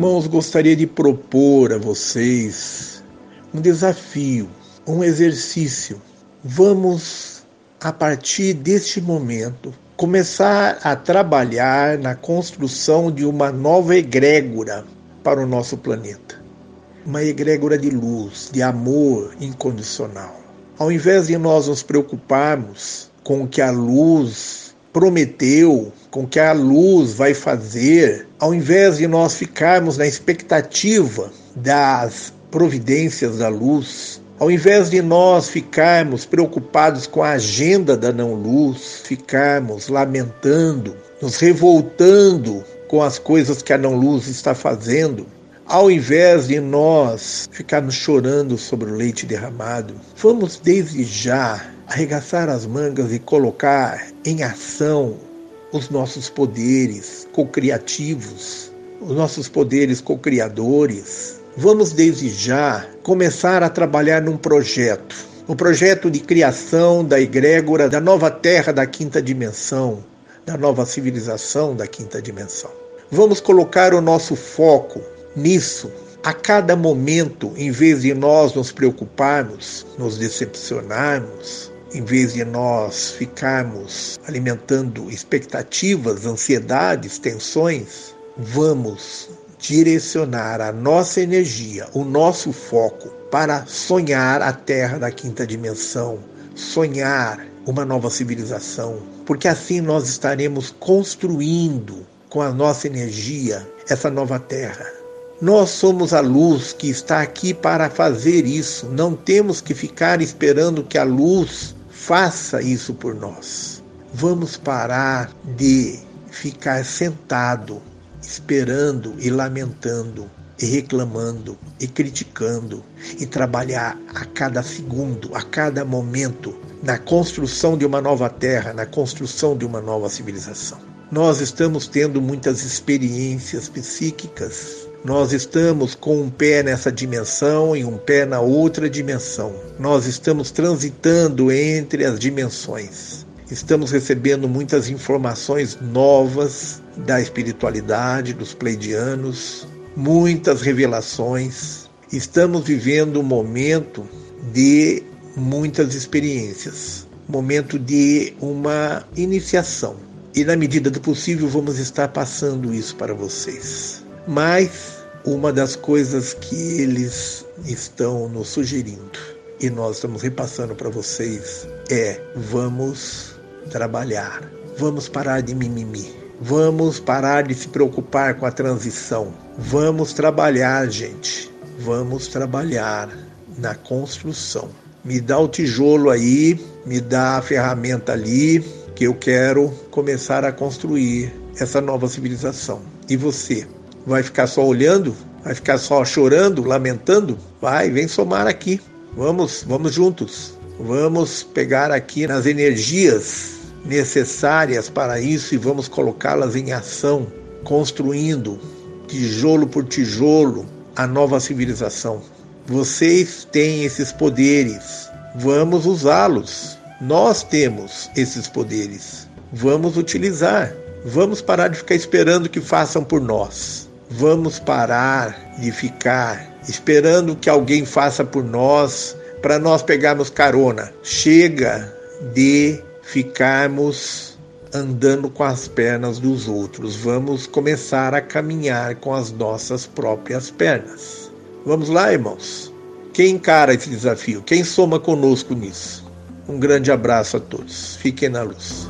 Irmãos, gostaria de propor a vocês um desafio, um exercício. Vamos, a partir deste momento, começar a trabalhar na construção de uma nova egrégora para o nosso planeta. Uma egrégora de luz, de amor incondicional. Ao invés de nós nos preocuparmos com o que a luz prometeu, com que a luz vai fazer, ao invés de nós ficarmos na expectativa das providências da luz, ao invés de nós ficarmos preocupados com a agenda da não-luz, ficarmos lamentando, nos revoltando com as coisas que a não-luz está fazendo, ao invés de nós ficarmos chorando sobre o leite derramado, vamos desde já arregaçar as mangas e colocar em ação os nossos poderes co-criativos, os nossos poderes co-criadores. Vamos desde já começar a trabalhar num projeto, um projeto de criação da egrégora da nova terra da quinta dimensão, da nova civilização da quinta dimensão. Vamos colocar o nosso foco nisso a cada momento, em vez de nós nos preocuparmos, nos decepcionarmos, em vez de nós ficarmos alimentando expectativas, ansiedades, tensões, vamos direcionar a nossa energia, o nosso foco para sonhar a Terra da quinta dimensão, sonhar uma nova civilização, porque assim nós estaremos construindo com a nossa energia essa nova Terra. Nós somos a luz que está aqui para fazer isso. Não temos que ficar esperando que a luz faça isso por nós. Vamos parar de ficar sentado, esperando e lamentando e reclamando e criticando e trabalhar a cada segundo, a cada momento na construção de uma nova terra, na construção de uma nova civilização. Nós estamos tendo muitas experiências psíquicas nós estamos com um pé nessa dimensão e um pé na outra dimensão. Nós estamos transitando entre as dimensões. Estamos recebendo muitas informações novas da espiritualidade, dos pleidianos, muitas revelações. Estamos vivendo um momento de muitas experiências, momento de uma iniciação. E na medida do possível vamos estar passando isso para vocês. Mas uma das coisas que eles estão nos sugerindo e nós estamos repassando para vocês é: vamos trabalhar, vamos parar de mimimi, vamos parar de se preocupar com a transição, vamos trabalhar, gente, vamos trabalhar na construção. Me dá o tijolo aí, me dá a ferramenta ali, que eu quero começar a construir essa nova civilização. E você? Vai ficar só olhando? Vai ficar só chorando, lamentando? Vai, vem somar aqui. Vamos, vamos juntos. Vamos pegar aqui nas energias necessárias para isso e vamos colocá-las em ação, construindo tijolo por tijolo a nova civilização. Vocês têm esses poderes. Vamos usá-los. Nós temos esses poderes. Vamos utilizar. Vamos parar de ficar esperando que façam por nós. Vamos parar de ficar esperando que alguém faça por nós para nós pegarmos carona. Chega de ficarmos andando com as pernas dos outros. Vamos começar a caminhar com as nossas próprias pernas. Vamos lá, irmãos? Quem encara esse desafio? Quem soma conosco nisso? Um grande abraço a todos. Fiquem na luz.